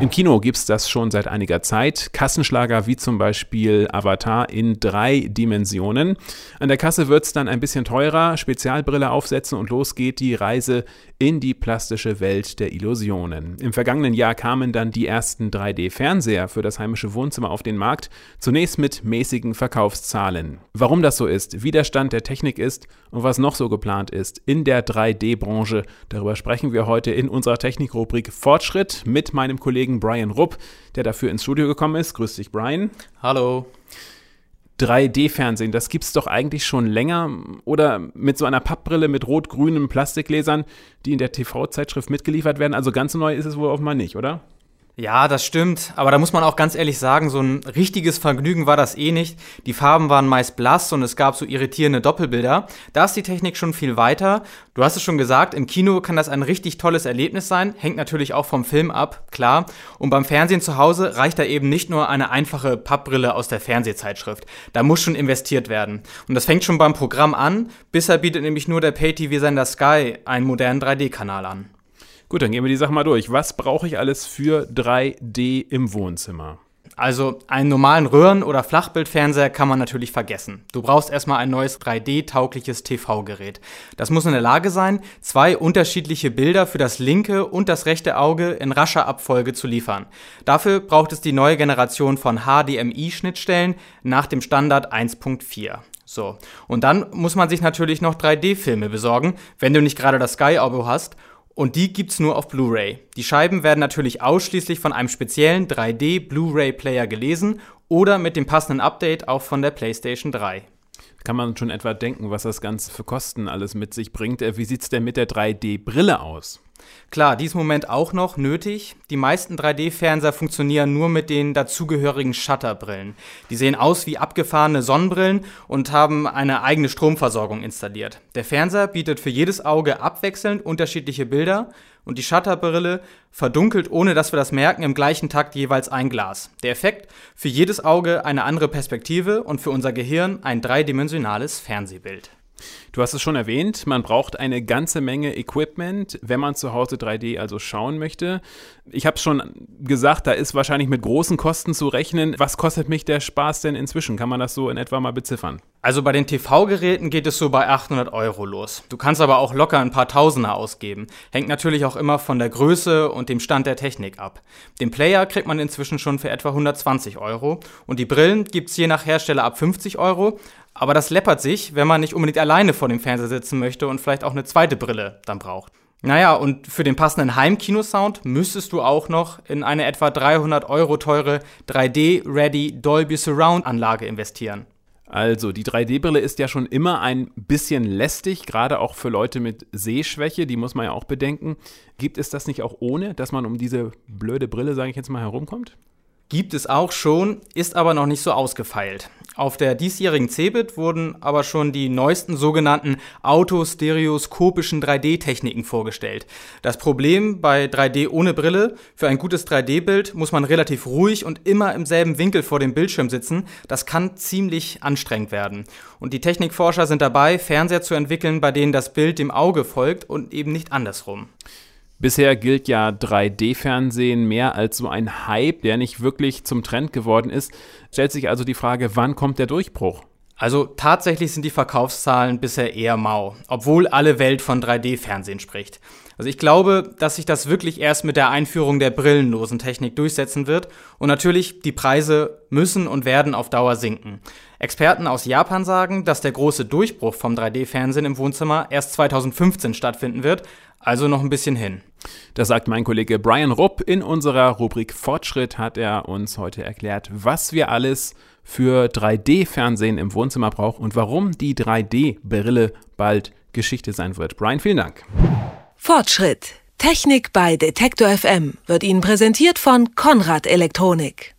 Im Kino gibt es das schon seit einiger Zeit. Kassenschlager wie zum Beispiel Avatar in drei Dimensionen. An der Kasse wird es dann ein bisschen teurer, Spezialbrille aufsetzen und los geht die Reise in die plastische Welt der Illusionen. Im vergangenen Jahr kamen dann die ersten 3D-Fernseher für das heimische Wohnzimmer auf den Markt, zunächst mit mäßigen Verkaufszahlen. Warum das so ist, wie der Stand der Technik ist und was noch so geplant ist in der 3D-Branche, darüber sprechen wir heute in unserer Technikrubrik Fortschritt mit meinem Kollegen Kollegen Brian Rupp, der dafür ins Studio gekommen ist. Grüß dich, Brian. Hallo. 3D-Fernsehen, das gibt es doch eigentlich schon länger. Oder mit so einer Pappbrille mit rot-grünen Plastikgläsern, die in der TV-Zeitschrift mitgeliefert werden. Also ganz neu ist es wohl offenbar nicht, oder? Ja, das stimmt. Aber da muss man auch ganz ehrlich sagen, so ein richtiges Vergnügen war das eh nicht. Die Farben waren meist blass und es gab so irritierende Doppelbilder. Da ist die Technik schon viel weiter. Du hast es schon gesagt, im Kino kann das ein richtig tolles Erlebnis sein. Hängt natürlich auch vom Film ab, klar. Und beim Fernsehen zu Hause reicht da eben nicht nur eine einfache Pappbrille aus der Fernsehzeitschrift. Da muss schon investiert werden. Und das fängt schon beim Programm an. Bisher bietet nämlich nur der Pay-TV-Sender Sky einen modernen 3D-Kanal an. Gut, dann gehen wir die Sache mal durch. Was brauche ich alles für 3D im Wohnzimmer? Also einen normalen Röhren- oder Flachbildfernseher kann man natürlich vergessen. Du brauchst erstmal ein neues 3D-taugliches TV-Gerät. Das muss in der Lage sein, zwei unterschiedliche Bilder für das linke und das rechte Auge in rascher Abfolge zu liefern. Dafür braucht es die neue Generation von HDMI-Schnittstellen nach dem Standard 1.4. So. Und dann muss man sich natürlich noch 3D-Filme besorgen, wenn du nicht gerade das Sky-Abo hast und die gibt's nur auf Blu-ray. Die Scheiben werden natürlich ausschließlich von einem speziellen 3D Blu-ray Player gelesen oder mit dem passenden Update auch von der PlayStation 3 kann man schon etwa denken, was das Ganze für Kosten alles mit sich bringt. Äh, wie sieht es denn mit der 3D-Brille aus? Klar, diesen Moment auch noch nötig. Die meisten 3D-Fernseher funktionieren nur mit den dazugehörigen Shutterbrillen. Die sehen aus wie abgefahrene Sonnenbrillen und haben eine eigene Stromversorgung installiert. Der Fernseher bietet für jedes Auge abwechselnd unterschiedliche Bilder und die Shutterbrille verdunkelt, ohne dass wir das merken, im gleichen Takt jeweils ein Glas. Der Effekt für jedes Auge eine andere Perspektive und für unser Gehirn ein dreidimensionales Fernsehbild. Du hast es schon erwähnt, man braucht eine ganze Menge Equipment, wenn man zu Hause 3D also schauen möchte. Ich habe es schon gesagt, da ist wahrscheinlich mit großen Kosten zu rechnen. Was kostet mich der Spaß denn inzwischen? Kann man das so in etwa mal beziffern? Also bei den TV-Geräten geht es so bei 800 Euro los. Du kannst aber auch locker ein paar Tausender ausgeben. Hängt natürlich auch immer von der Größe und dem Stand der Technik ab. Den Player kriegt man inzwischen schon für etwa 120 Euro und die Brillen gibt es je nach Hersteller ab 50 Euro. Aber das läppert sich, wenn man nicht unbedingt alleine vor dem Fernseher sitzen möchte und vielleicht auch eine zweite Brille dann braucht. Naja, und für den passenden Heimkinosound müsstest du auch noch in eine etwa 300 Euro teure 3D-Ready Dolby Surround Anlage investieren. Also, die 3D-Brille ist ja schon immer ein bisschen lästig, gerade auch für Leute mit Sehschwäche, die muss man ja auch bedenken. Gibt es das nicht auch ohne, dass man um diese blöde Brille, sage ich jetzt mal, herumkommt? Gibt es auch schon, ist aber noch nicht so ausgefeilt. Auf der diesjährigen CeBIT wurden aber schon die neuesten sogenannten autostereoskopischen 3D-Techniken vorgestellt. Das Problem bei 3D ohne Brille, für ein gutes 3D-Bild muss man relativ ruhig und immer im selben Winkel vor dem Bildschirm sitzen. Das kann ziemlich anstrengend werden. Und die Technikforscher sind dabei, Fernseher zu entwickeln, bei denen das Bild dem Auge folgt und eben nicht andersrum. Bisher gilt ja 3D-Fernsehen mehr als so ein Hype, der nicht wirklich zum Trend geworden ist. Stellt sich also die Frage, wann kommt der Durchbruch? Also tatsächlich sind die Verkaufszahlen bisher eher mau, obwohl alle Welt von 3D-Fernsehen spricht. Also ich glaube, dass sich das wirklich erst mit der Einführung der brillenlosen Technik durchsetzen wird und natürlich die Preise müssen und werden auf Dauer sinken. Experten aus Japan sagen, dass der große Durchbruch vom 3D-Fernsehen im Wohnzimmer erst 2015 stattfinden wird, also noch ein bisschen hin. Das sagt mein Kollege Brian Rupp. In unserer Rubrik Fortschritt hat er uns heute erklärt, was wir alles für 3D-Fernsehen im Wohnzimmer brauchen und warum die 3D-Brille bald Geschichte sein wird. Brian, vielen Dank. Fortschritt. Technik bei Detektor FM wird Ihnen präsentiert von Konrad Elektronik.